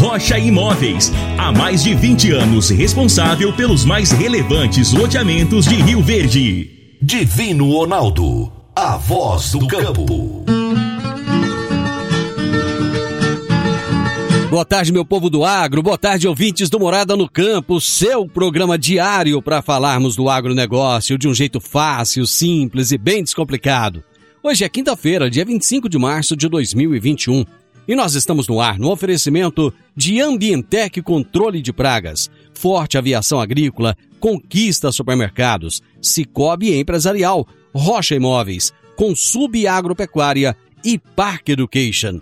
Rocha Imóveis. Há mais de 20 anos responsável pelos mais relevantes loteamentos de Rio Verde. Divino Ronaldo. A voz do campo. Boa tarde, meu povo do agro. Boa tarde, ouvintes do Morada no Campo. Seu programa diário para falarmos do agronegócio de um jeito fácil, simples e bem descomplicado. Hoje é quinta-feira, dia 25 de março de 2021. E nós estamos no ar no oferecimento de Ambientec Controle de Pragas, Forte Aviação Agrícola, Conquista Supermercados, Cicobi Empresarial, Rocha Imóveis, Consub Agropecuária e Park Education.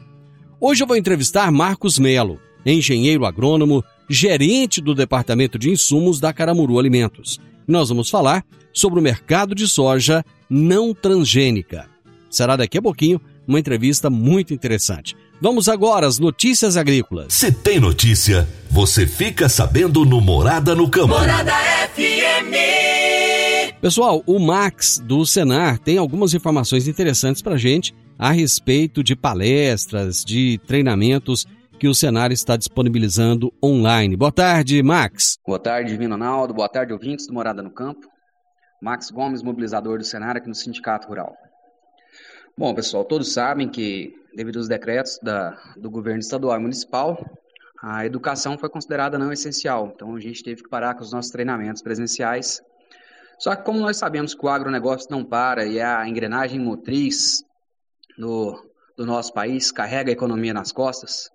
Hoje eu vou entrevistar Marcos Melo, engenheiro agrônomo, gerente do Departamento de Insumos da Caramuru Alimentos. Nós vamos falar sobre o mercado de soja não transgênica. Será daqui a pouquinho uma entrevista muito interessante. Vamos agora às notícias agrícolas. Se tem notícia, você fica sabendo no Morada no Campo. Morada FM. Pessoal, o Max do Senar tem algumas informações interessantes para gente a respeito de palestras, de treinamentos que o Senar está disponibilizando online. Boa tarde, Max. Boa tarde, Divino Ronaldo. Boa tarde, ouvintes do Morada no Campo. Max Gomes, mobilizador do Senar aqui no Sindicato Rural. Bom, pessoal, todos sabem que, devido aos decretos da, do governo estadual e municipal, a educação foi considerada não essencial. Então, a gente teve que parar com os nossos treinamentos presenciais. Só que, como nós sabemos que o agronegócio não para e é a engrenagem motriz do, do nosso país, carrega a economia nas costas,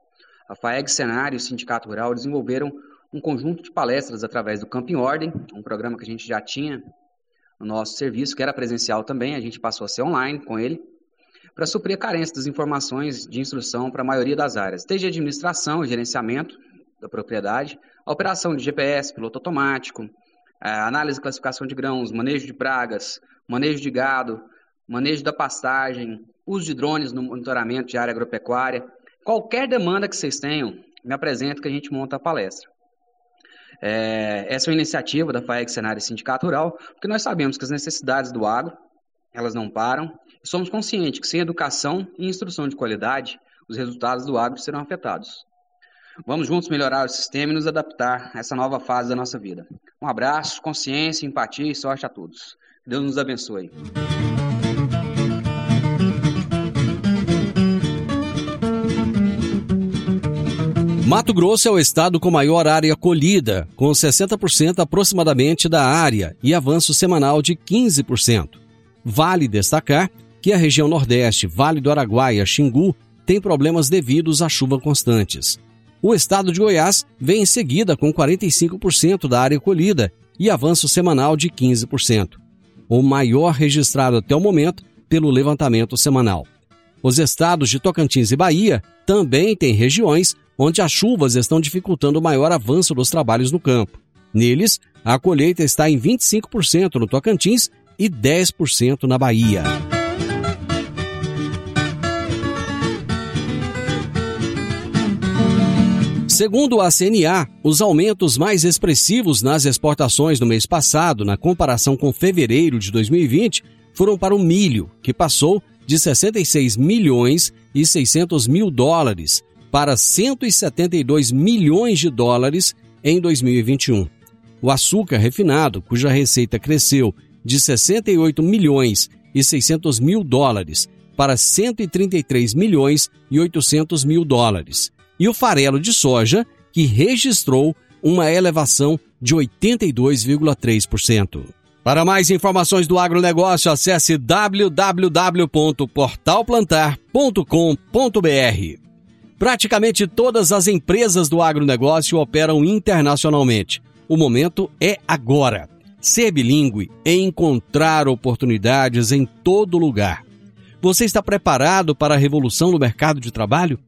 a FAEG Cenário e o Sindicato Rural desenvolveram um conjunto de palestras através do Campo em Ordem, um programa que a gente já tinha no nosso serviço, que era presencial também, a gente passou a ser online com ele, para suprir a carência das informações de instrução para a maioria das áreas, desde administração e gerenciamento da propriedade, a operação de GPS, piloto automático, análise e classificação de grãos, manejo de pragas, manejo de gado, manejo da pastagem, uso de drones no monitoramento de área agropecuária. Qualquer demanda que vocês tenham, me apresenta que a gente monta a palestra. É, essa é uma iniciativa da FAEG Cenário Sindicato Rural, porque nós sabemos que as necessidades do agro, elas não param, somos conscientes que sem educação e instrução de qualidade, os resultados do agro serão afetados. Vamos juntos melhorar o sistema e nos adaptar a essa nova fase da nossa vida. Um abraço, consciência, empatia e sorte a todos. Deus nos abençoe. Mato Grosso é o estado com maior área colhida, com 60% aproximadamente da área e avanço semanal de 15%. Vale destacar que a região Nordeste, Vale do Araguaia, Xingu, tem problemas devidos à chuva constantes. O estado de Goiás vem em seguida com 45% da área colhida e avanço semanal de 15%, o maior registrado até o momento pelo levantamento semanal. Os estados de Tocantins e Bahia também têm regiões onde as chuvas estão dificultando o maior avanço dos trabalhos no campo. Neles, a colheita está em 25% no Tocantins e 10% na Bahia. Segundo a CNA, os aumentos mais expressivos nas exportações no mês passado, na comparação com fevereiro de 2020, foram para o milho, que passou de 66 milhões e 600 mil dólares para 172 milhões de dólares em 2021. O açúcar refinado, cuja receita cresceu de 68 milhões e 600 mil dólares para 133 milhões e 800 mil dólares. E o farelo de soja, que registrou uma elevação de 82,3%. Para mais informações do agronegócio, acesse www.portalplantar.com.br. Praticamente todas as empresas do agronegócio operam internacionalmente. O momento é agora. Ser bilíngue é encontrar oportunidades em todo lugar. Você está preparado para a revolução no mercado de trabalho?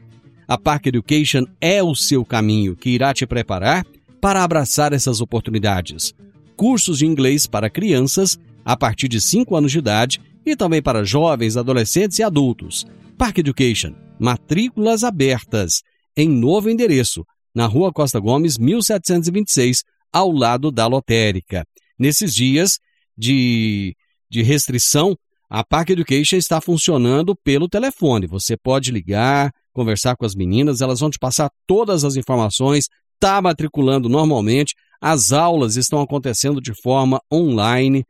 A Park Education é o seu caminho que irá te preparar para abraçar essas oportunidades. Cursos de inglês para crianças a partir de 5 anos de idade e também para jovens, adolescentes e adultos. Park Education, matrículas abertas, em novo endereço, na Rua Costa Gomes, 1726, ao lado da lotérica. Nesses dias de, de restrição, a Park Education está funcionando pelo telefone. Você pode ligar, conversar com as meninas, elas vão te passar todas as informações, está matriculando normalmente, as aulas estão acontecendo de forma online.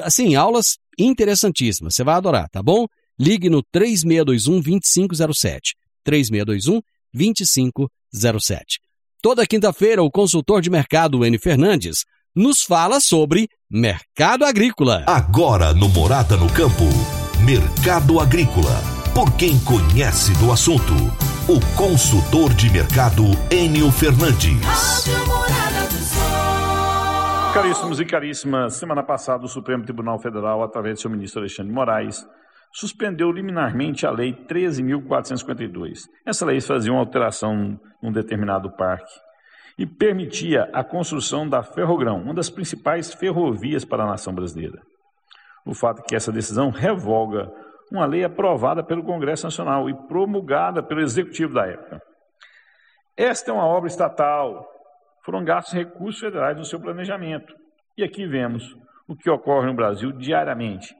Assim, aulas interessantíssimas, você vai adorar, tá bom? Ligue no 3621 2507. 3621 2507. Toda quinta-feira, o consultor de mercado N. Fernandes nos fala sobre mercado agrícola. Agora no Morada no Campo, Mercado Agrícola. Por quem conhece do assunto, o consultor de mercado Enio Fernandes. Caríssimos e caríssimas, semana passada o Supremo Tribunal Federal, através do seu ministro Alexandre de Moraes, suspendeu liminarmente a Lei 13.452. Essa lei fazia uma alteração num determinado parque e permitia a construção da Ferrogrão, uma das principais ferrovias para a nação brasileira. O fato é que essa decisão revoga uma lei aprovada pelo Congresso Nacional e promulgada pelo Executivo da época. Esta é uma obra estatal, foram gastos recursos federais no seu planejamento. E aqui vemos o que ocorre no Brasil diariamente: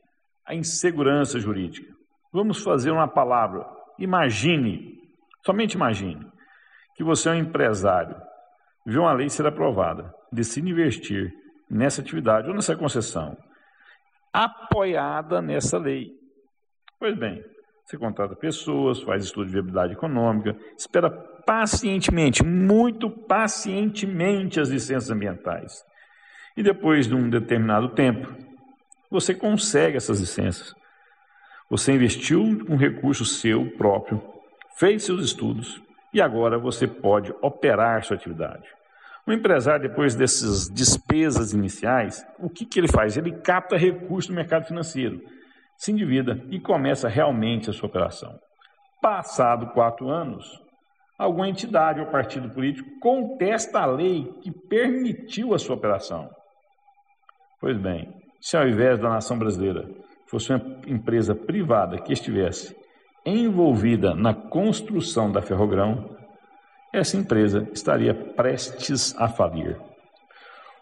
a insegurança jurídica. Vamos fazer uma palavra. Imagine, somente imagine, que você é um empresário, vê uma lei ser aprovada, decide investir nessa atividade ou nessa concessão, apoiada nessa lei. Pois bem, você contrata pessoas, faz estudo de viabilidade econômica, espera pacientemente, muito pacientemente as licenças ambientais. E depois de um determinado tempo, você consegue essas licenças. Você investiu um recurso seu próprio, fez seus estudos e agora você pode operar sua atividade. O empresário, depois dessas despesas iniciais, o que, que ele faz? Ele capta recursos no mercado financeiro, se endivida e começa realmente a sua operação. Passado quatro anos, alguma entidade ou partido político contesta a lei que permitiu a sua operação. Pois bem, se ao invés da nação brasileira fosse uma empresa privada que estivesse envolvida na construção da Ferrogrão, essa empresa estaria prestes a falir.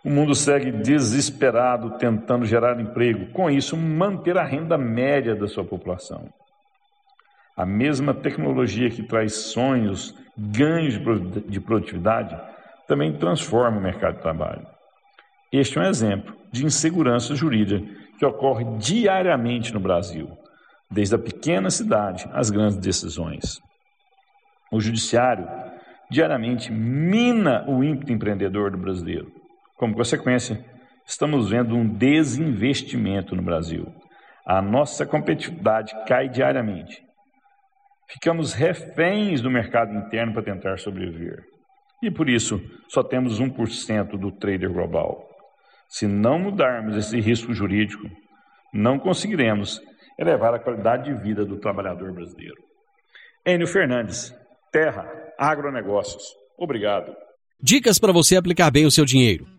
O mundo segue desesperado tentando gerar emprego, com isso, manter a renda média da sua população. A mesma tecnologia que traz sonhos, ganhos de produtividade, também transforma o mercado de trabalho. Este é um exemplo de insegurança jurídica que ocorre diariamente no Brasil, desde a pequena cidade às grandes decisões. O judiciário diariamente mina o ímpeto empreendedor do brasileiro. Como consequência, estamos vendo um desinvestimento no Brasil. A nossa competitividade cai diariamente. Ficamos reféns do mercado interno para tentar sobreviver. E por isso, só temos 1% do trader global. Se não mudarmos esse risco jurídico, não conseguiremos elevar a qualidade de vida do trabalhador brasileiro. Enio Fernandes, Terra, Agronegócios. Obrigado. Dicas para você aplicar bem o seu dinheiro.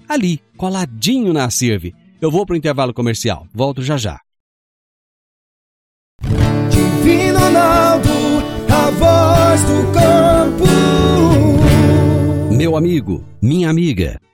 ali, coladinho na Sirve. Eu vou para o intervalo comercial, volto já já. Divino Ronaldo, a voz do campo. Meu amigo, minha amiga,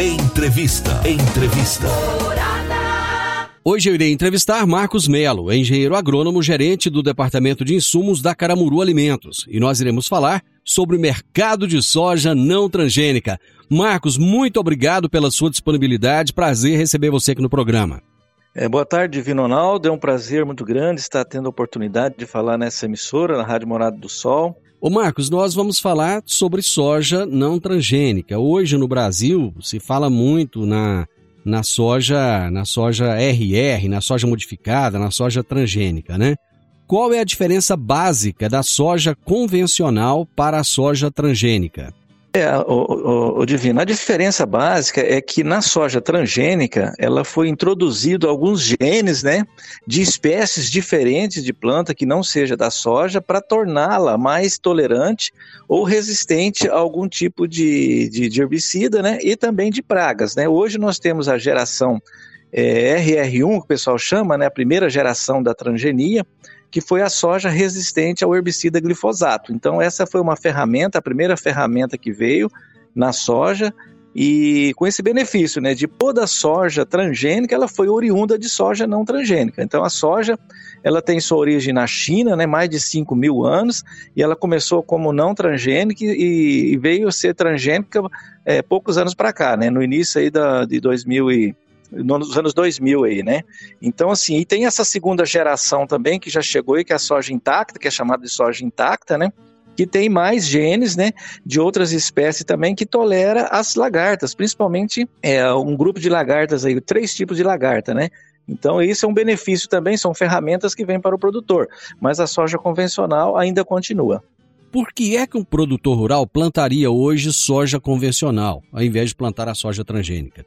Entrevista. Entrevista. Hoje eu irei entrevistar Marcos Melo, engenheiro agrônomo gerente do Departamento de Insumos da Caramuru Alimentos, e nós iremos falar sobre o mercado de soja não transgênica. Marcos, muito obrigado pela sua disponibilidade. Prazer receber você aqui no programa. É, boa tarde, Divino Ronaldo. É um prazer muito grande estar tendo a oportunidade de falar nessa emissora, na Rádio Morada do Sol. Ô Marcos, nós vamos falar sobre soja não transgênica. Hoje no Brasil se fala muito na, na soja, na soja RR, na soja modificada, na soja transgênica, né? Qual é a diferença básica da soja convencional para a soja transgênica? É, o, o, o, Divino, a diferença básica é que na soja transgênica ela foi introduzido alguns genes, né, de espécies diferentes de planta que não seja da soja para torná-la mais tolerante ou resistente a algum tipo de, de, de, herbicida, né, e também de pragas, né. Hoje nós temos a geração é, RR1, que o pessoal chama, né, a primeira geração da transgenia, que foi a soja resistente ao herbicida glifosato. Então, essa foi uma ferramenta, a primeira ferramenta que veio na soja, e com esse benefício, né, de toda a soja transgênica, ela foi oriunda de soja não transgênica. Então, a soja, ela tem sua origem na China, né, mais de 5 mil anos, e ela começou como não transgênica e, e veio ser transgênica é, poucos anos para cá, né, no início aí da, de 2000 e nos anos 2000 aí, né? Então, assim, e tem essa segunda geração também que já chegou aí, que é a soja intacta, que é chamada de soja intacta, né? Que tem mais genes, né, de outras espécies também que tolera as lagartas, principalmente é, um grupo de lagartas aí, três tipos de lagarta, né? Então, isso é um benefício também, são ferramentas que vêm para o produtor, mas a soja convencional ainda continua. Por que é que um produtor rural plantaria hoje soja convencional, ao invés de plantar a soja transgênica?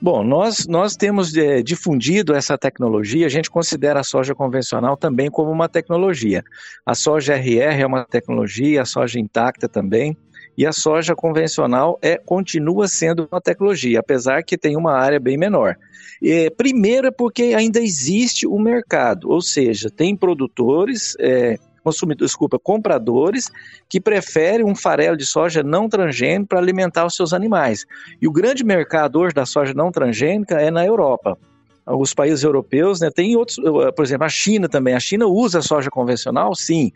Bom, nós, nós temos é, difundido essa tecnologia, a gente considera a soja convencional também como uma tecnologia. A soja RR é uma tecnologia, a soja intacta também, e a soja convencional é, continua sendo uma tecnologia, apesar que tem uma área bem menor. É, primeiro é porque ainda existe o mercado, ou seja, tem produtores é, consumidores, desculpa, compradores que preferem um farelo de soja não transgênico para alimentar os seus animais. E o grande mercado hoje da soja não transgênica é na Europa. Os países europeus, né, tem outros, por exemplo, a China também. A China usa soja convencional, sim.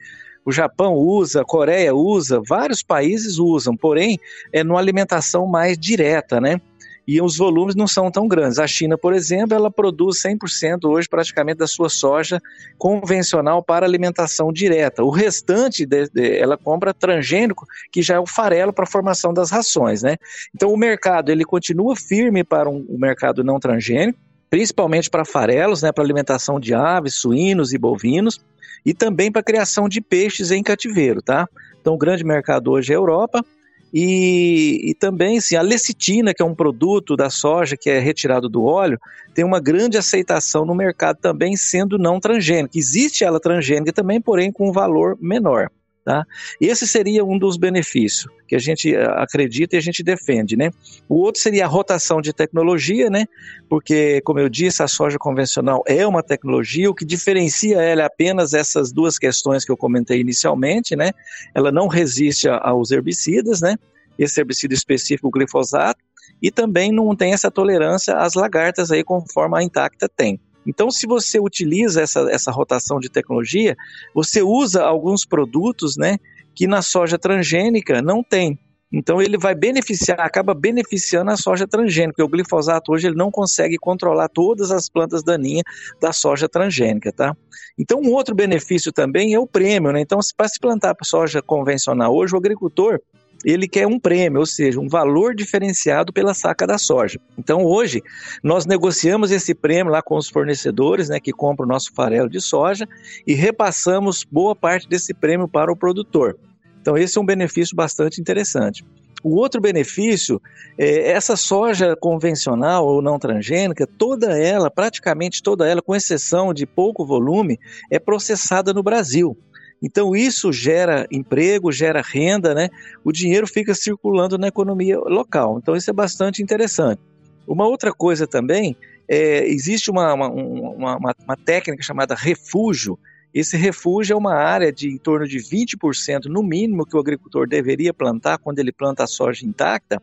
O Japão usa, a Coreia usa, vários países usam, porém é numa alimentação mais direta, né? E os volumes não são tão grandes. A China, por exemplo, ela produz 100% hoje praticamente da sua soja convencional para alimentação direta. O restante de, de, ela compra transgênico, que já é o farelo para a formação das rações, né? Então o mercado ele continua firme para um, um mercado não transgênico, principalmente para farelos, né, para alimentação de aves, suínos e bovinos, e também para criação de peixes em cativeiro, tá? Então o grande mercado hoje é a Europa, e, e, também sim, a lecitina, que é um produto da soja que é retirado do óleo, tem uma grande aceitação no mercado também, sendo não transgênica. Existe ela transgênica também, porém com um valor menor. Tá? Esse seria um dos benefícios que a gente eh, acredita e a gente defende. Né? O outro seria a rotação de tecnologia, né? porque, como eu disse, a soja convencional é uma tecnologia, o que diferencia ela é apenas essas duas questões que eu comentei inicialmente. Né? Ela não resiste aos herbicidas, né? esse herbicida específico, o glifosato, e também não tem essa tolerância às lagartas aí, conforme a intacta tem. Então, se você utiliza essa, essa rotação de tecnologia, você usa alguns produtos né, que na soja transgênica não tem. Então ele vai beneficiar, acaba beneficiando a soja transgênica, porque o glifosato hoje ele não consegue controlar todas as plantas daninhas da soja transgênica, tá? Então um outro benefício também é o prêmio, né? Então para se plantar soja convencional hoje, o agricultor ele quer um prêmio, ou seja, um valor diferenciado pela saca da soja. Então, hoje, nós negociamos esse prêmio lá com os fornecedores, né, que compram o nosso farelo de soja, e repassamos boa parte desse prêmio para o produtor. Então, esse é um benefício bastante interessante. O outro benefício é essa soja convencional ou não transgênica, toda ela, praticamente toda ela, com exceção de pouco volume, é processada no Brasil. Então isso gera emprego, gera renda, né? O dinheiro fica circulando na economia local. Então isso é bastante interessante. Uma outra coisa também, é, existe uma, uma, uma, uma, técnica chamada refúgio. Esse refúgio é uma área de em torno de 20% no mínimo que o agricultor deveria plantar quando ele planta a soja intacta,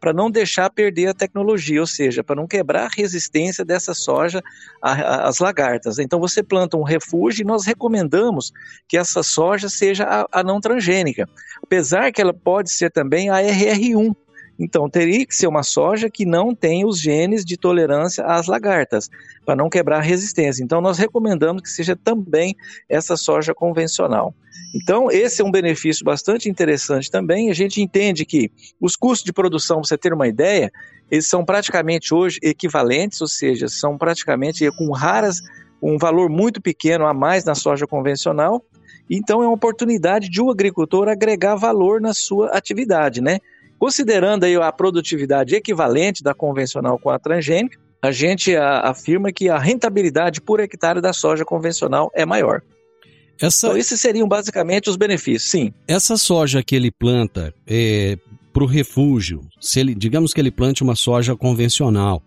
para não deixar perder a tecnologia, ou seja, para não quebrar a resistência dessa soja às lagartas. Então você planta um refúgio e nós recomendamos que essa soja seja a, a não transgênica, apesar que ela pode ser também a RR1, então, teria que ser uma soja que não tem os genes de tolerância às lagartas, para não quebrar a resistência. Então, nós recomendamos que seja também essa soja convencional. Então, esse é um benefício bastante interessante também. A gente entende que os custos de produção, para você ter uma ideia, eles são praticamente hoje equivalentes, ou seja, são praticamente com raras, um valor muito pequeno a mais na soja convencional. Então, é uma oportunidade de o um agricultor agregar valor na sua atividade, né? Considerando aí a produtividade equivalente da convencional com a transgênica, a gente afirma que a rentabilidade por hectare da soja convencional é maior. Essa... Então, esses seriam basicamente os benefícios, sim. Essa soja que ele planta é, para o refúgio, se ele, digamos que ele plante uma soja convencional,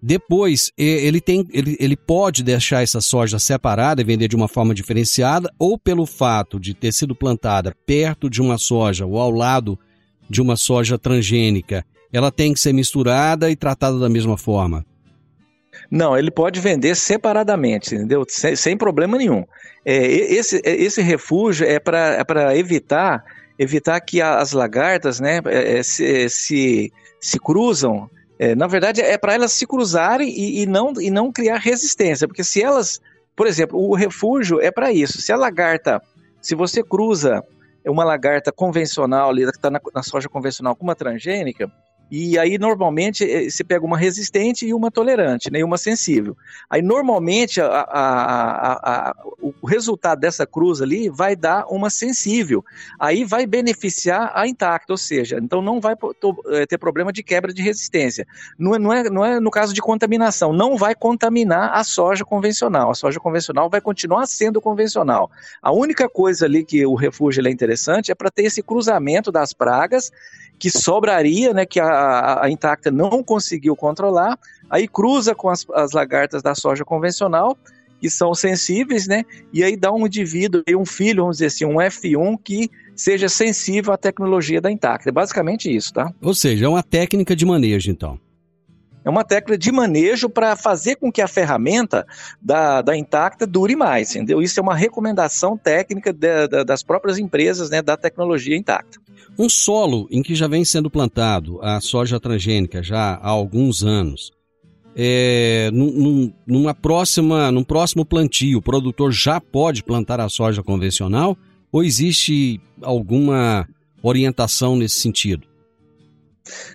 depois é, ele, tem, ele, ele pode deixar essa soja separada e vender de uma forma diferenciada, ou pelo fato de ter sido plantada perto de uma soja ou ao lado de uma soja transgênica, ela tem que ser misturada e tratada da mesma forma? Não, ele pode vender separadamente, entendeu? Sem, sem problema nenhum. É, esse, é, esse refúgio é para é evitar evitar que as lagartas né, é, é, se, se, se cruzam. É, na verdade, é para elas se cruzarem e, e, não, e não criar resistência, porque se elas, por exemplo, o refúgio é para isso. Se a lagarta, se você cruza uma lagarta convencional, ali, que está na, na soja convencional com uma transgênica, e aí, normalmente, eh, você pega uma resistente e uma tolerante, né, e uma sensível. Aí, normalmente, a, a, a, o resultado dessa cruz ali vai dar uma sensível. Aí vai beneficiar a intacta, ou seja, então não vai eh, ter problema de quebra de resistência. Não é, não, é, não é no caso de contaminação, não vai contaminar a soja convencional. A soja convencional vai continuar sendo convencional. A única coisa ali que o refúgio é interessante é para ter esse cruzamento das pragas que sobraria, né, que a, a intacta não conseguiu controlar, aí cruza com as, as lagartas da soja convencional, que são sensíveis, né, e aí dá um indivíduo, um filho, vamos dizer assim, um F1 que seja sensível à tecnologia da intacta. É basicamente isso, tá? Ou seja, é uma técnica de manejo, então. É uma técnica de manejo para fazer com que a ferramenta da, da Intacta dure mais, entendeu? Isso é uma recomendação técnica de, de, das próprias empresas né, da tecnologia Intacta. Um solo em que já vem sendo plantado a soja transgênica já há alguns anos, é, num, numa próxima, num próximo plantio, o produtor já pode plantar a soja convencional ou existe alguma orientação nesse sentido?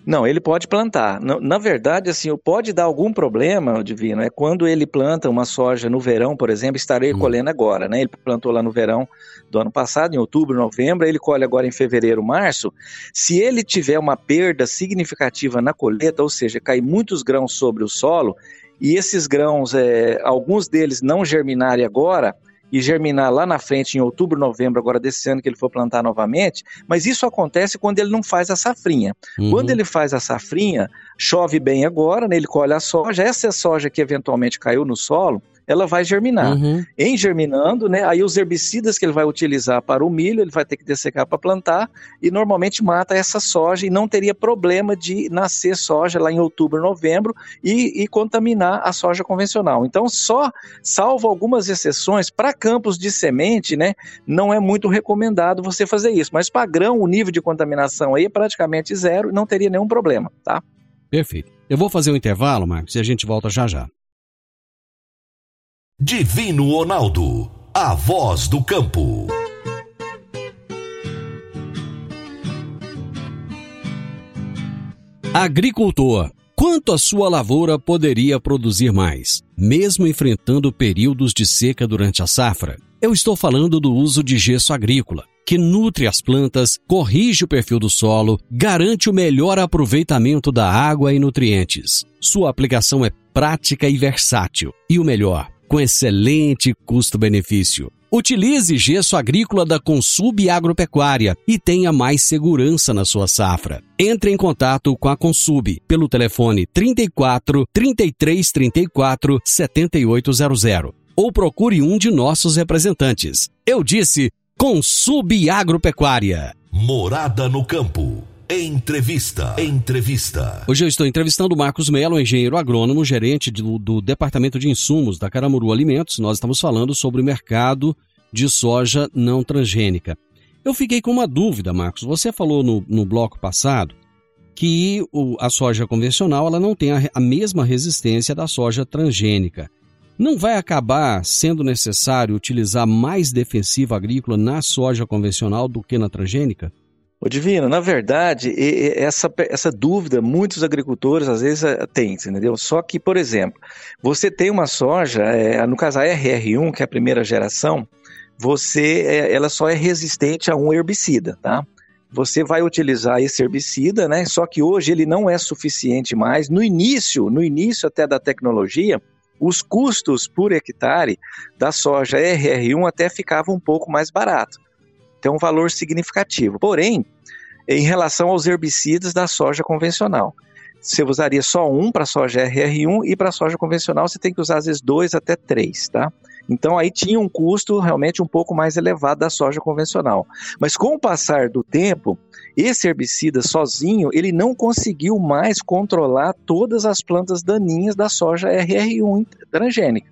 Não, ele pode plantar. Na, na, verdade, assim, pode dar algum problema, Divino, é quando ele planta uma soja no verão, por exemplo, estarei hum. colhendo agora, né? Ele plantou lá no verão do ano passado, em outubro, novembro, ele colhe agora em fevereiro, março. Se ele tiver uma perda significativa na colheita, ou seja, cai muitos grãos sobre o solo, e esses grãos, é, alguns deles não germinarem agora, e germinar lá na frente em outubro, novembro, agora desse ano que ele for plantar novamente, mas isso acontece quando ele não faz a safrinha. Uhum. Quando ele faz a safrinha, chove bem agora, né, ele colhe a soja, essa é soja que eventualmente caiu no solo, ela vai germinar. Uhum. Em germinando, né, aí os herbicidas que ele vai utilizar para o milho, ele vai ter que dessecar para plantar e normalmente mata essa soja e não teria problema de nascer soja lá em outubro, novembro e, e contaminar a soja convencional. Então, só, salvo algumas exceções, para campos de semente, né, não é muito recomendado você fazer isso. Mas para grão, o nível de contaminação aí é praticamente zero e não teria nenhum problema, tá? Perfeito. Eu vou fazer um intervalo, Marcos, e a gente volta já já. Divino Ronaldo, a voz do campo. Agricultor, quanto a sua lavoura poderia produzir mais, mesmo enfrentando períodos de seca durante a safra? Eu estou falando do uso de gesso agrícola. que nutre as plantas, corrige o perfil do solo, garante o melhor aproveitamento da água e nutrientes. Sua aplicação é prática e versátil. E o melhor, com excelente custo-benefício. Utilize gesso agrícola da Consub Agropecuária e tenha mais segurança na sua safra. Entre em contato com a Consub pelo telefone 34 33 34 7800 ou procure um de nossos representantes. Eu disse Consub Agropecuária. Morada no campo. Entrevista. Entrevista. Hoje eu estou entrevistando o Marcos Melo, engenheiro agrônomo, gerente do, do Departamento de Insumos da Caramuru Alimentos. Nós estamos falando sobre o mercado de soja não transgênica. Eu fiquei com uma dúvida, Marcos. Você falou no, no bloco passado que o, a soja convencional ela não tem a, a mesma resistência da soja transgênica. Não vai acabar sendo necessário utilizar mais defensivo agrícola na soja convencional do que na transgênica? Ô Divino, na verdade, essa, essa dúvida muitos agricultores às vezes eh, têm, entendeu? Só que, por exemplo, você tem uma soja, é, no caso a RR1, que é a primeira geração, você, é, ela só é resistente a um herbicida, tá? Você vai utilizar esse herbicida, né? Só que hoje ele não é suficiente mais. No início, no início até da tecnologia, os custos por hectare da soja RR1 até ficavam um pouco mais barato. Tem um valor significativo. Porém, em relação aos herbicidas da soja convencional, você usaria só um para soja RR1 e para soja convencional você tem que usar às vezes dois até três, tá? Então aí tinha um custo realmente um pouco mais elevado da soja convencional. Mas com o passar do tempo, esse herbicida sozinho, ele não conseguiu mais controlar todas as plantas daninhas da soja RR1 transgênica.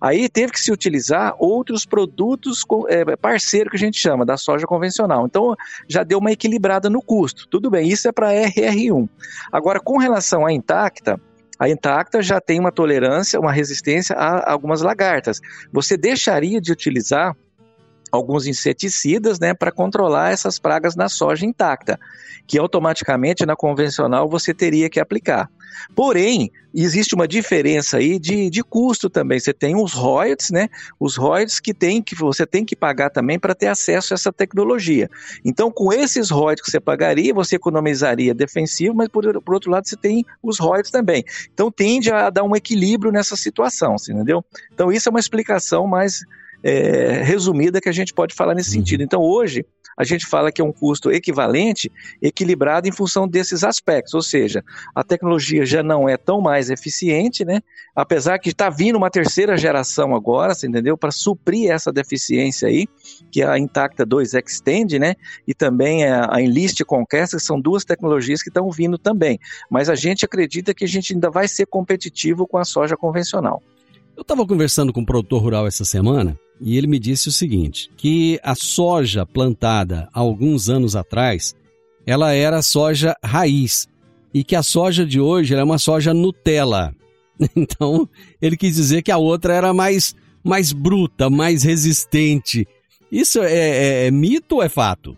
Aí teve que se utilizar outros produtos é, parceiro que a gente chama da soja convencional. Então já deu uma equilibrada no custo. Tudo bem, isso é para RR1. Agora, com relação à intacta, a intacta já tem uma tolerância, uma resistência a algumas lagartas. Você deixaria de utilizar alguns inseticidas né, para controlar essas pragas na soja intacta, que automaticamente na convencional você teria que aplicar. Porém, existe uma diferença aí de, de custo também. Você tem os royalties, né? Os royalties que, tem, que você tem que pagar também para ter acesso a essa tecnologia. Então, com esses royalties que você pagaria, você economizaria defensivo, mas por, por outro lado você tem os royalties também. Então, tende a dar um equilíbrio nessa situação, entendeu? Então, isso é uma explicação mais é, resumida que a gente pode falar nesse uhum. sentido. Então, hoje, a gente fala que é um custo equivalente, equilibrado em função desses aspectos, ou seja, a tecnologia já não é tão mais eficiente, né? Apesar que está vindo uma terceira geração agora, você entendeu? Para suprir essa deficiência aí, que é a Intacta 2 Extend, né? E também a Enlist Conquest, que são duas tecnologias que estão vindo também. Mas a gente acredita que a gente ainda vai ser competitivo com a soja convencional. Eu estava conversando com um produtor rural essa semana e ele me disse o seguinte: que a soja plantada há alguns anos atrás, ela era soja raiz e que a soja de hoje é uma soja Nutella. Então, ele quis dizer que a outra era mais mais bruta, mais resistente. Isso é, é, é mito ou é fato?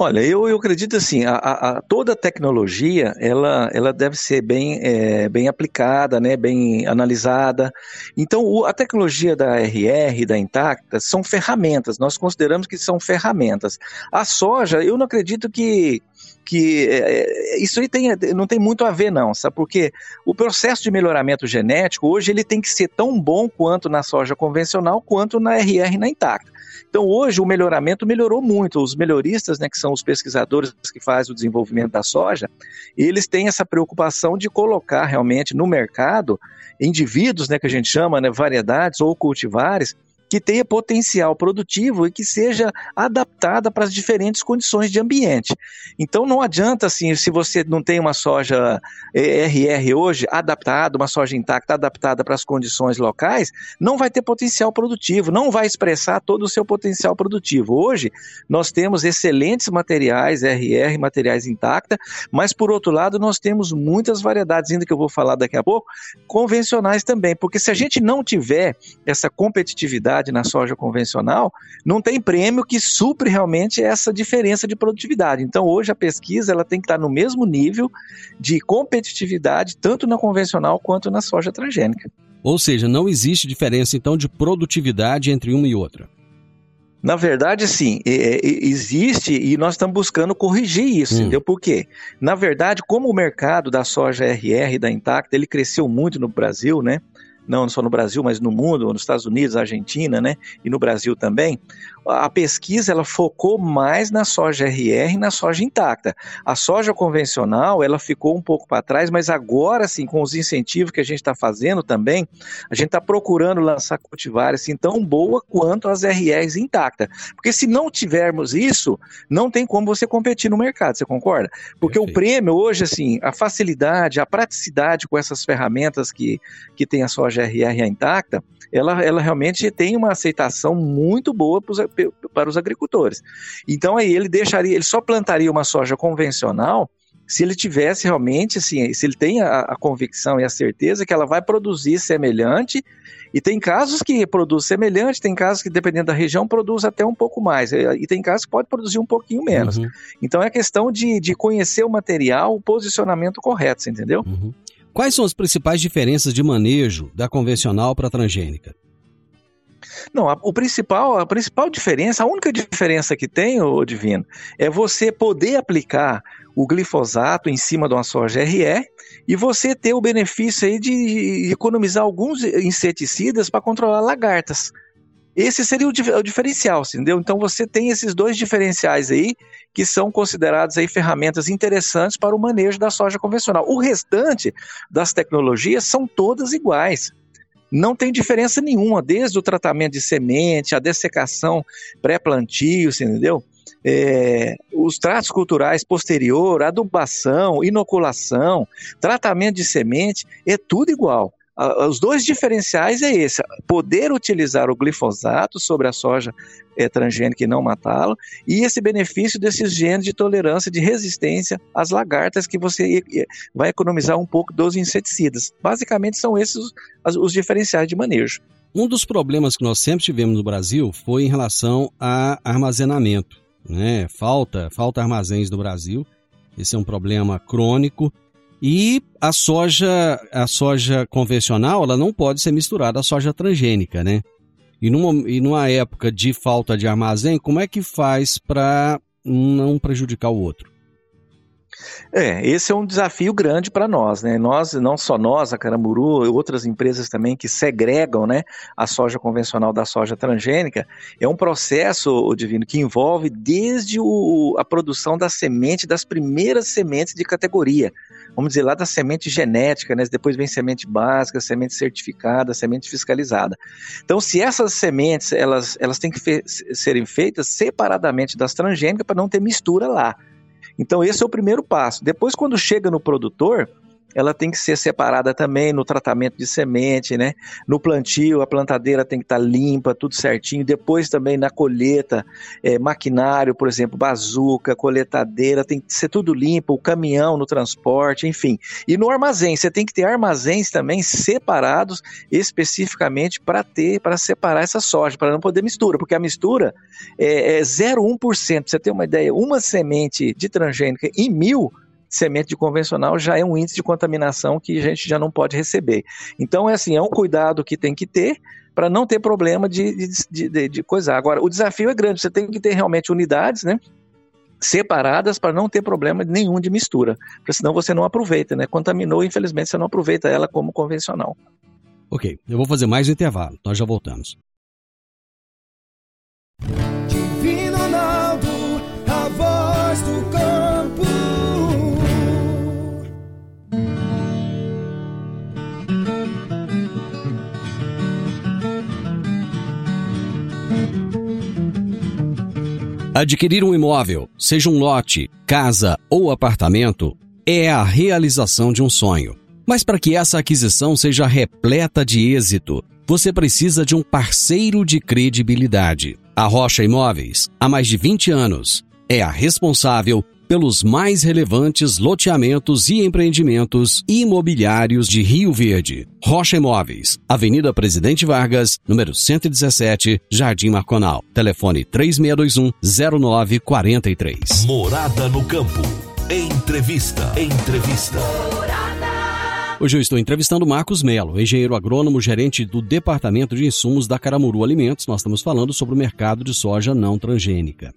Olha, eu, eu acredito assim, a, a, toda tecnologia, ela, ela deve ser bem, é, bem aplicada, né, bem analisada. Então, o, a tecnologia da RR, da Intacta, são ferramentas, nós consideramos que são ferramentas. A soja, eu não acredito que, que é, isso aí tem, não tem muito a ver não, sabe? Porque o processo de melhoramento genético hoje ele tem que ser tão bom quanto na soja convencional quanto na RR na intacta. Então, hoje, o melhoramento melhorou muito. Os melhoristas, né, que são os pesquisadores que fazem o desenvolvimento da soja, eles têm essa preocupação de colocar realmente no mercado indivíduos, né, que a gente chama, né, variedades ou cultivares, que tenha potencial produtivo e que seja adaptada para as diferentes condições de ambiente. Então não adianta assim, se você não tem uma soja RR hoje adaptada, uma soja intacta adaptada para as condições locais, não vai ter potencial produtivo, não vai expressar todo o seu potencial produtivo. Hoje nós temos excelentes materiais RR, materiais intacta, mas por outro lado nós temos muitas variedades, ainda que eu vou falar daqui a pouco, convencionais também, porque se a gente não tiver essa competitividade na soja convencional, não tem prêmio que supre realmente essa diferença de produtividade. Então, hoje a pesquisa ela tem que estar no mesmo nível de competitividade, tanto na convencional quanto na soja transgênica. Ou seja, não existe diferença então de produtividade entre uma e outra. Na verdade, sim, é, é, existe e nós estamos buscando corrigir isso, hum. entendeu? Por quê? Na verdade, como o mercado da soja RR da Intacta, ele cresceu muito no Brasil, né? Não só no Brasil, mas no mundo, nos Estados Unidos, Argentina, né, e no Brasil também, a pesquisa ela focou mais na soja RR e na soja intacta. A soja convencional ela ficou um pouco para trás, mas agora sim, com os incentivos que a gente está fazendo também, a gente está procurando lançar cultivares assim, tão boa quanto as RRs intactas. Porque se não tivermos isso, não tem como você competir no mercado, você concorda? Porque Perfeito. o prêmio hoje, assim, a facilidade, a praticidade com essas ferramentas que, que tem a soja RR intacta, ela, ela realmente tem uma aceitação muito boa para os, agricultores. Então aí ele deixaria, ele só plantaria uma soja convencional se ele tivesse realmente, assim, se ele tem a, a, convicção e a certeza que ela vai produzir semelhante, e tem casos que produz semelhante, tem casos que, dependendo da região, produz até um pouco mais, e tem casos que pode produzir um pouquinho menos. Uhum. Então é questão de, de conhecer o material, o posicionamento correto, você entendeu? Uhum. Quais são as principais diferenças de manejo da convencional para a transgênica? Não, a, o principal, a principal diferença, a única diferença que tem, o Divino, é você poder aplicar o glifosato em cima de uma soja RE e você ter o benefício aí de economizar alguns inseticidas para controlar lagartas. Esse seria o, o diferencial, entendeu? Então você tem esses dois diferenciais aí que são considerados aí ferramentas interessantes para o manejo da soja convencional. O restante das tecnologias são todas iguais. Não tem diferença nenhuma, desde o tratamento de semente, a dessecação pré-plantio, entendeu? É, os tratos culturais posterior, adubação, inoculação, tratamento de semente, é tudo igual os dois diferenciais é esse: poder utilizar o glifosato sobre a soja é, transgênica e não matá-lo, e esse benefício desses genes de tolerância, de resistência às lagartas, que você vai economizar um pouco dos inseticidas. Basicamente, são esses os, os diferenciais de manejo. Um dos problemas que nós sempre tivemos no Brasil foi em relação a armazenamento. Né? Falta, falta armazéns no Brasil. Esse é um problema crônico e a soja, a soja convencional, ela não pode ser misturada à soja transgênica, né? E numa, e numa época de falta de armazém, como é que faz para não prejudicar o outro? É, esse é um desafio grande para nós, né? Nós, não só nós, a Caramburu, e outras empresas também que segregam, né, a soja convencional da soja transgênica, é um processo, divino, que envolve desde o, a produção da semente, das primeiras sementes de categoria vamos dizer, lá da semente genética, né? Depois vem semente básica, semente certificada, semente fiscalizada. Então, se essas sementes, elas, elas têm que fe serem feitas separadamente das transgênicas para não ter mistura lá. Então, esse é o primeiro passo. Depois, quando chega no produtor, ela tem que ser separada também no tratamento de semente, né? No plantio, a plantadeira tem que estar tá limpa, tudo certinho. Depois também na colheita, é, maquinário, por exemplo, bazuca, coletadeira, tem que ser tudo limpo, o caminhão no transporte, enfim. E no armazém, você tem que ter armazéns também separados especificamente para ter, para separar essa soja, para não poder mistura, porque a mistura é, é 0,1%. Pra você ter uma ideia, uma semente de transgênica em mil semente de convencional já é um índice de contaminação que a gente já não pode receber. Então, é assim, é um cuidado que tem que ter para não ter problema de, de, de, de coisar. Agora, o desafio é grande, você tem que ter realmente unidades, né? separadas para não ter problema nenhum de mistura, porque senão você não aproveita, né? Contaminou, infelizmente você não aproveita ela como convencional. Ok, eu vou fazer mais um intervalo, nós já voltamos. Adquirir um imóvel, seja um lote, casa ou apartamento, é a realização de um sonho. Mas para que essa aquisição seja repleta de êxito, você precisa de um parceiro de credibilidade. A Rocha Imóveis, há mais de 20 anos, é a responsável pelos mais relevantes loteamentos e empreendimentos imobiliários de Rio Verde. Rocha Imóveis, Avenida Presidente Vargas, número 117, Jardim Marconal. Telefone 3621-0943. Morada no Campo. Entrevista. Entrevista. Morada. Hoje eu estou entrevistando Marcos Melo, engenheiro agrônomo, gerente do Departamento de Insumos da Caramuru Alimentos. Nós estamos falando sobre o mercado de soja não transgênica.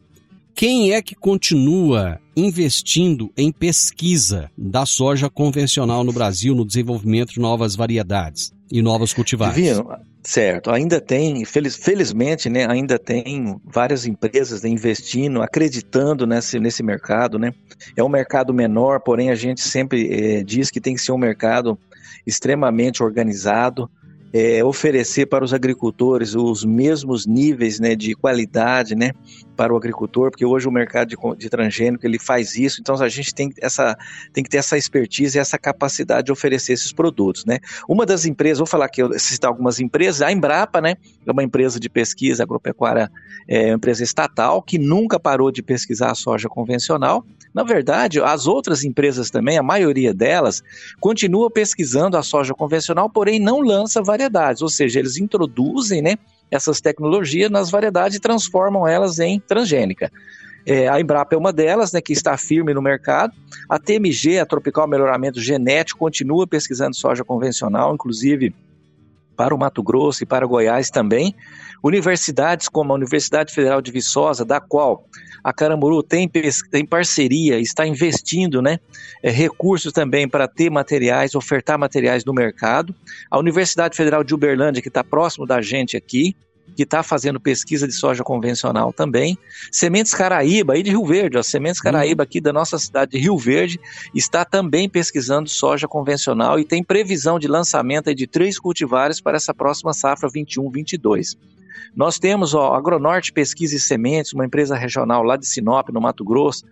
Quem é que continua investindo em pesquisa da soja convencional no Brasil, no desenvolvimento de novas variedades e novos cultivares? Divino, certo. Ainda tem, feliz, felizmente, né, ainda tem várias empresas investindo, acreditando nesse, nesse mercado. Né? É um mercado menor, porém a gente sempre é, diz que tem que ser um mercado extremamente organizado, é, oferecer para os agricultores os mesmos níveis né, de qualidade né, para o agricultor, porque hoje o mercado de, de transgênico ele faz isso, então a gente tem, essa, tem que ter essa expertise e essa capacidade de oferecer esses produtos. Né. Uma das empresas, vou falar aqui, citar algumas empresas, a Embrapa né, é uma empresa de pesquisa agropecuária, é uma empresa estatal que nunca parou de pesquisar a soja convencional. Na verdade, as outras empresas também, a maioria delas, continua pesquisando a soja convencional, porém não lança variedades, ou seja, eles introduzem né, essas tecnologias nas variedades e transformam elas em transgênica. É, a Embrapa é uma delas, né, que está firme no mercado. A TMG, a Tropical Melhoramento Genético, continua pesquisando soja convencional, inclusive para o Mato Grosso e para Goiás também. Universidades como a Universidade Federal de Viçosa, da qual a Caramuru tem, tem parceria, está investindo né, é, recursos também para ter materiais, ofertar materiais no mercado. A Universidade Federal de Uberlândia, que está próximo da gente aqui, que está fazendo pesquisa de soja convencional também. Sementes Caraíba, aí de Rio Verde, ó, Sementes uhum. Caraíba aqui da nossa cidade de Rio Verde, está também pesquisando soja convencional e tem previsão de lançamento de três cultivares para essa próxima safra 21-22. Nós temos ó, Agronorte Pesquisa e Sementes, uma empresa regional lá de Sinop, no Mato Grosso,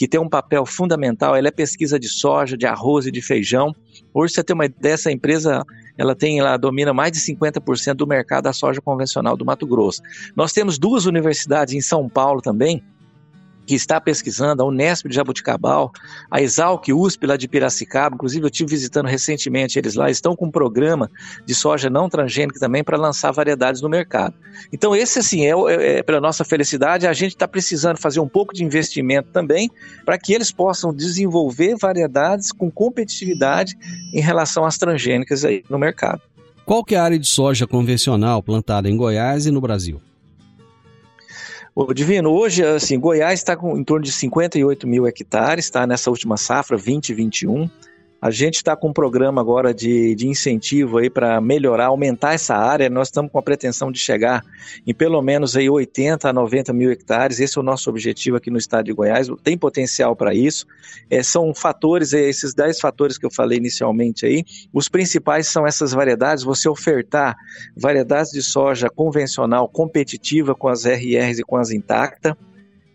que tem um papel fundamental, ela é pesquisa de soja, de arroz e de feijão. Hoje você tem uma dessa empresa, ela tem, ela domina mais de 50% do mercado da soja convencional do Mato Grosso. Nós temos duas universidades em São Paulo também, que está pesquisando, a Unesp de Jabuticabal, a Exalc USP lá de Piracicaba, inclusive eu estive visitando recentemente eles lá, estão com um programa de soja não transgênica também para lançar variedades no mercado. Então esse assim, é, é, é pela nossa felicidade, a gente está precisando fazer um pouco de investimento também para que eles possam desenvolver variedades com competitividade em relação às transgênicas aí no mercado. Qual que é a área de soja convencional plantada em Goiás e no Brasil? Ô, Divino, hoje, assim, Goiás está com em torno de 58 mil hectares, está nessa última safra, 2021. A gente está com um programa agora de, de incentivo aí para melhorar, aumentar essa área. Nós estamos com a pretensão de chegar em pelo menos aí 80 a 90 mil hectares. Esse é o nosso objetivo aqui no estado de Goiás. Tem potencial para isso. É, são fatores, é, esses 10 fatores que eu falei inicialmente aí. Os principais são essas variedades. Você ofertar variedades de soja convencional competitiva com as RRs e com as intactas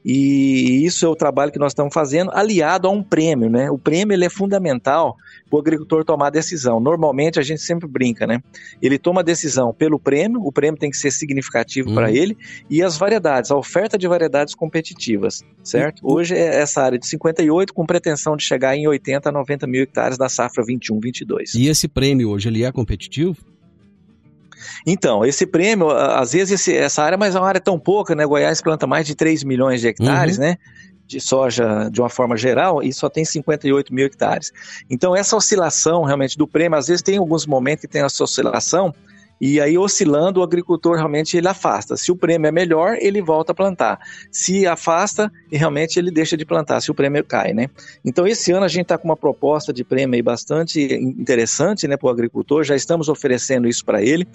e isso é o trabalho que nós estamos fazendo, aliado a um prêmio, né? O prêmio ele é fundamental para o agricultor tomar decisão. Normalmente a gente sempre brinca, né? Ele toma decisão pelo prêmio, o prêmio tem que ser significativo para uhum. ele, e as variedades, a oferta de variedades competitivas, certo? Uhum. Hoje é essa área de 58 com pretensão de chegar em 80 a 90 mil hectares da safra 21-22. E esse prêmio hoje ele é competitivo? Então, esse prêmio, às vezes esse, essa área, mas é uma área tão pouca, né? Goiás planta mais de 3 milhões de hectares, uhum. né? de soja de uma forma geral e só tem 58 mil hectares. Então, essa oscilação realmente do prêmio, às vezes tem alguns momentos que tem essa oscilação, e aí, oscilando, o agricultor realmente ele afasta. Se o prêmio é melhor, ele volta a plantar. Se afasta, realmente ele deixa de plantar, se o prêmio cai, né? Então, esse ano a gente está com uma proposta de prêmio bastante interessante né, para o agricultor, já estamos oferecendo isso para ele.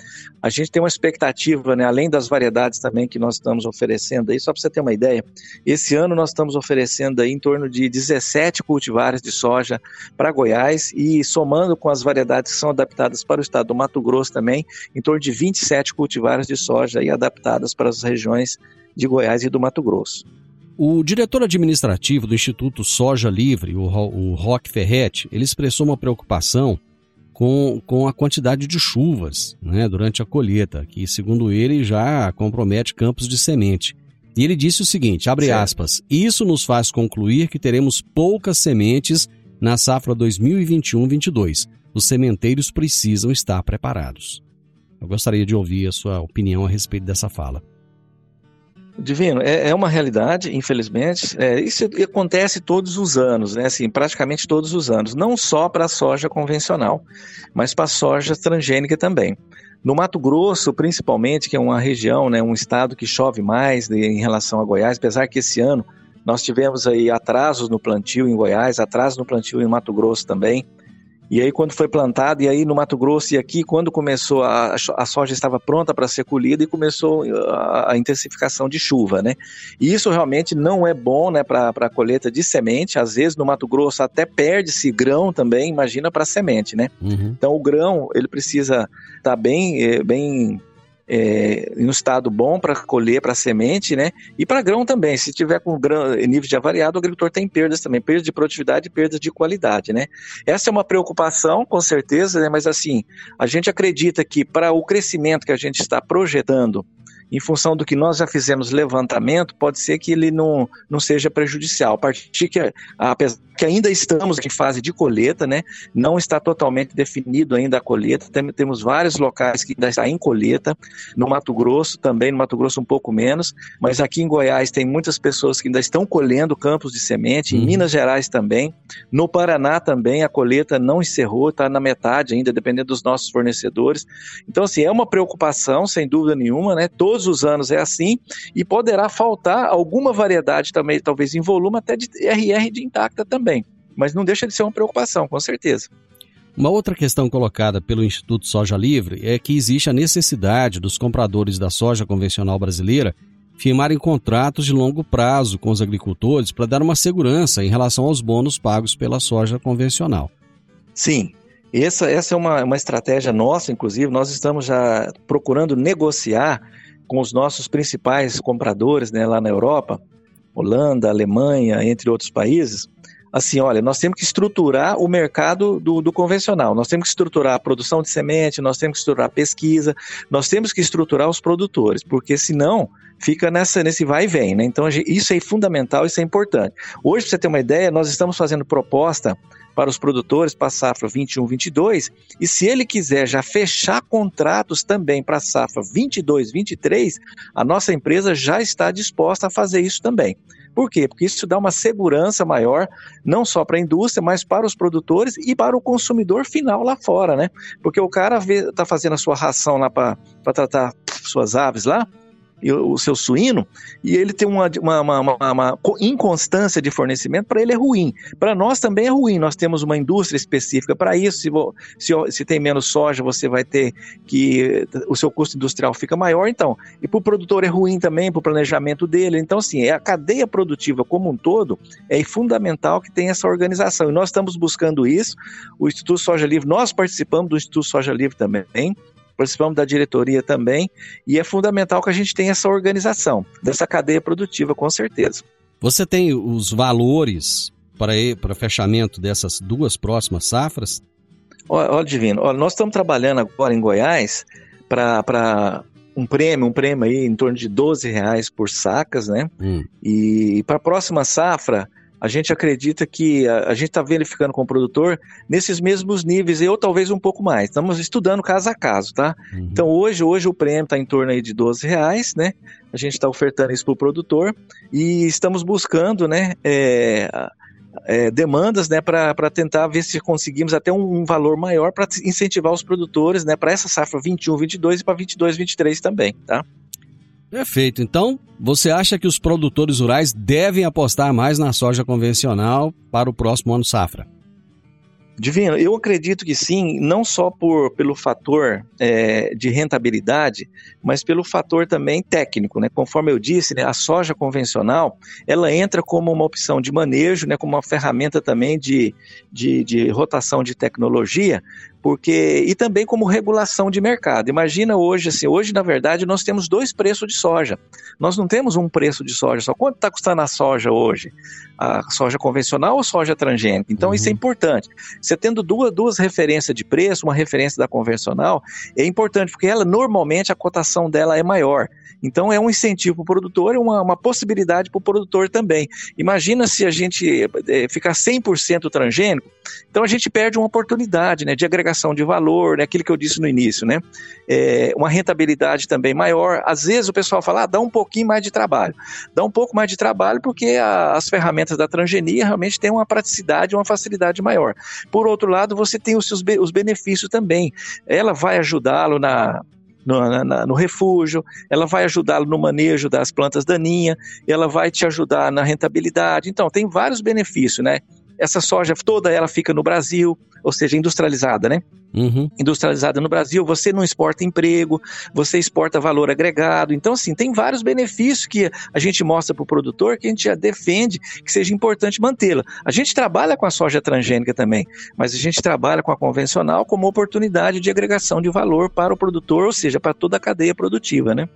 A gente tem uma expectativa, né, além das variedades também que nós estamos oferecendo aí, só para você ter uma ideia, esse ano nós estamos oferecendo aí em torno de 17 cultivares de soja para Goiás e somando com as variedades que são adaptadas para o estado do Mato Grosso também, em torno de 27 cultivares de soja e adaptadas para as regiões de Goiás e do Mato Grosso. O diretor administrativo do Instituto Soja Livre, o, o Roque Ferretti, ele expressou uma preocupação com, com a quantidade de chuvas né, durante a colheita, que, segundo ele, já compromete campos de semente. E ele disse o seguinte, abre aspas, isso nos faz concluir que teremos poucas sementes na safra 2021-22. Os sementeiros precisam estar preparados. Eu gostaria de ouvir a sua opinião a respeito dessa fala. Divino, é, é uma realidade, infelizmente. É, isso acontece todos os anos, né? Assim, praticamente todos os anos. Não só para a soja convencional, mas para a soja transgênica também. No Mato Grosso, principalmente, que é uma região, né, um estado que chove mais de, em relação a Goiás, apesar que esse ano nós tivemos aí atrasos no plantio em Goiás, atrasos no plantio em Mato Grosso também. E aí, quando foi plantado, e aí no Mato Grosso e aqui, quando começou, a, a soja estava pronta para ser colhida e começou a, a, intensificação de chuva, né? E isso realmente não é bom, né, para a colheita de semente. Às vezes, no Mato Grosso, até perde-se grão também, imagina para semente, né? Uhum. Então, o grão, ele precisa estar tá bem, eh, bem é, em um estado bom para colher, para semente, né? E para grão também. Se tiver com grão, nível de avariado, o agricultor tem perdas também, perdas de produtividade e perdas de qualidade, né? Essa é uma preocupação, com certeza, né? Mas assim, a gente acredita que para o crescimento que a gente está projetando em função do que nós já fizemos levantamento, pode ser que ele não, não seja prejudicial. A partir que, apesar que ainda estamos em fase de colheita, né? Não está totalmente definido ainda a colheita. Tem, temos vários locais que ainda está em colheita. No Mato Grosso também, no Mato Grosso um pouco menos, mas aqui em Goiás tem muitas pessoas que ainda estão colhendo campos de semente. Em uhum. Minas Gerais também. No Paraná também a colheita não encerrou, está na metade ainda, dependendo dos nossos fornecedores. Então, assim, é uma preocupação, sem dúvida nenhuma, né? Todos os anos é assim e poderá faltar alguma variedade também, talvez em volume, até de RR de intacta também também. Mas não deixa de ser uma preocupação, com certeza. Uma outra questão colocada pelo Instituto Soja Livre é que existe a necessidade dos compradores da soja convencional brasileira firmarem contratos de longo prazo com os agricultores para dar uma segurança em relação aos bônus pagos pela soja convencional. Sim, essa, essa é uma, uma estratégia nossa, inclusive. Nós estamos já procurando negociar com os nossos principais compradores né, lá na Europa, Holanda, Alemanha, entre outros países, assim, olha, nós temos que estruturar o mercado do, do, convencional, nós temos que estruturar a produção de semente, nós temos que estruturar a pesquisa, nós temos que estruturar os produtores, porque senão fica nessa, nesse vai e vem, né? Então isso é fundamental, isso é importante. Hoje, para você ter uma ideia, nós estamos fazendo proposta para os produtores para a safra 21, 22, e se ele quiser já fechar contratos também para a safra 22, 23, a nossa empresa já está disposta a fazer isso também. Por quê? Porque isso dá uma segurança maior, não só para a indústria, mas para os produtores e para o consumidor final lá fora, né? Porque o cara está fazendo a sua ração lá para tratar suas aves lá, o seu suíno, e ele tem uma, uma, uma, uma inconstância de fornecimento, para ele é ruim. Para nós também é ruim. Nós temos uma indústria específica para isso. Se, se, se, tem menos soja, você vai ter que. O seu custo industrial fica maior, então. E para o produtor é ruim também, para o planejamento dele. Então, assim, é a cadeia produtiva como um todo é fundamental que tenha essa organização. E nós estamos buscando isso. O Instituto Soja Livre, nós participamos do Instituto Soja Livre também participamos da diretoria também, e é fundamental que a gente tenha essa organização dessa cadeia produtiva, com certeza. Você tem os valores para, para fechamento dessas duas próximas safras? Olha, Divino, olha, nós estamos trabalhando agora em Goiás para um prêmio, um prêmio aí em torno de 12 reais por sacas, né? Hum. E para a próxima safra, a gente acredita que a, a gente está verificando com o produtor nesses mesmos níveis, ou talvez um pouco mais. Estamos estudando caso a caso, tá? Uhum. Então hoje, hoje o prêmio está em torno aí de 12 reais, né? A gente está ofertando isso para o produtor e estamos buscando, né? É, é, demandas né, para tentar ver se conseguimos até um, um valor maior para incentivar os produtores né, para essa safra 21, 22 e para 22, 23 também, tá? Perfeito. Então, você acha que os produtores rurais devem apostar mais na soja convencional para o próximo ano safra? Divino, eu acredito que sim, não só por, pelo fator é, de rentabilidade, mas pelo fator também técnico, né? Conforme eu disse, né, a soja convencional, ela entra como uma opção de manejo, né, como uma ferramenta também de, de, de rotação de tecnologia, porque e também como regulação de mercado. Imagina hoje assim, hoje na verdade nós temos dois preços de soja. Nós não temos um preço de soja só. Quanto está custando a soja hoje? A soja convencional ou soja transgênica? Então uhum. isso é uhum. importante. Você tendo duas, duas referências de preço, uma referência da convencional, é importante porque ela normalmente a cotação dela é maior. Então é um incentivo para o produtor, é uma, uma possibilidade para o produtor também. Imagina se a gente é, ficar 100% transgênico, então a gente perde uma oportunidade né, de agregar agregação de valor, né, aquilo que eu disse no início, né? É, uma rentabilidade também maior. Às vezes o pessoal fala, ah, dá um pouquinho mais de trabalho. Dá um pouco mais de trabalho porque a, as ferramentas da transgenia realmente têm uma praticidade, uma facilidade maior. Por outro lado, você tem os seus os benefícios também. Ela vai ajudá-lo na no, na, no refúgio, ela vai ajudá-lo no manejo das plantas daninhas, ela vai te ajudar na rentabilidade. Então, tem vários benefícios, né? Essa soja toda ela fica no Brasil, ou seja, industrializada, né? Uhum. Industrializada no Brasil, você não exporta emprego, você exporta valor agregado. Então, assim, tem vários benefícios que a gente mostra para o produtor que a gente já defende que seja importante mantê-la. A gente trabalha com a soja transgênica também, mas a gente trabalha com a convencional como oportunidade de agregação de valor para o produtor, ou seja, para toda a cadeia produtiva, né?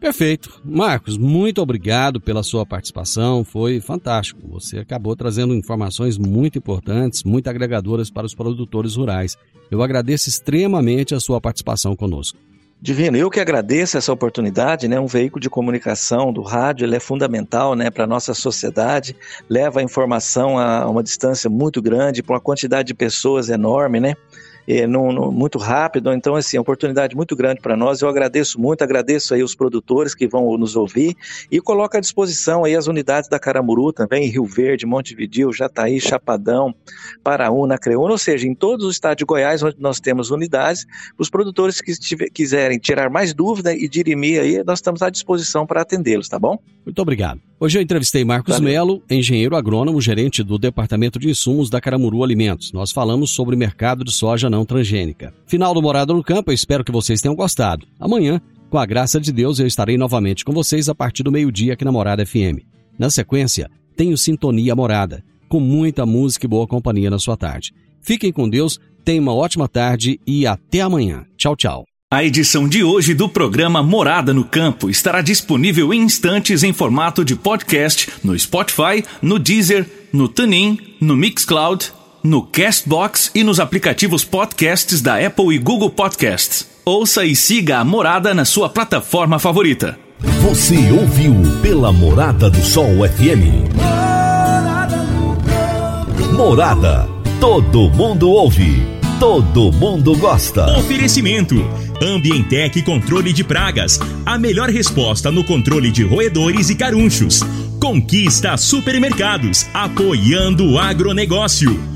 Perfeito. Marcos, muito obrigado pela sua participação. Foi fantástico. Você acabou trazendo informações muito importantes, muito agregadoras para os produtores rurais. Eu agradeço extremamente a sua participação conosco. Divino, eu que agradeço essa oportunidade, né? Um veículo de comunicação do rádio, ele é fundamental, né, para nossa sociedade, leva a informação a uma distância muito grande, para uma quantidade de pessoas enorme, né? É, muito rápido. Então, assim, é uma oportunidade muito grande para nós. Eu agradeço muito, agradeço aí os produtores que vão nos ouvir e coloco à disposição aí as unidades da Caramuru também, Rio Verde, Montevidil, Jataí, Chapadão, Paraúna, Creúna, ou seja, em todos os estados de Goiás, onde nós temos unidades, os produtores que tiver, quiserem tirar mais dúvida e dirimir aí, nós estamos à disposição para atendê-los, tá bom? Muito obrigado. Hoje eu entrevistei Marcos Melo, engenheiro agrônomo, gerente do Departamento de Insumos da Caramuru Alimentos. Nós falamos sobre mercado de soja não transgênica. Final do Morada no Campo, eu espero que vocês tenham gostado. Amanhã, com a graça de Deus, eu estarei novamente com vocês a partir do meio-dia aqui na Morada FM. Na sequência, tenho Sintonia Morada, com muita música e boa companhia na sua tarde. Fiquem com Deus, tenham uma ótima tarde e até amanhã. Tchau, tchau. A edição de hoje do programa Morada no Campo estará disponível em instantes em formato de podcast no Spotify, no Deezer, no TuneIn, no Mixcloud, no Castbox e nos aplicativos podcasts da Apple e Google Podcasts. Ouça e siga a Morada na sua plataforma favorita. Você ouviu pela Morada do Sol FM. Morada. Todo mundo ouve. Todo mundo gosta. Oferecimento: Ambientec Controle de Pragas. A melhor resposta no controle de roedores e carunchos. Conquista Supermercados. Apoiando o agronegócio.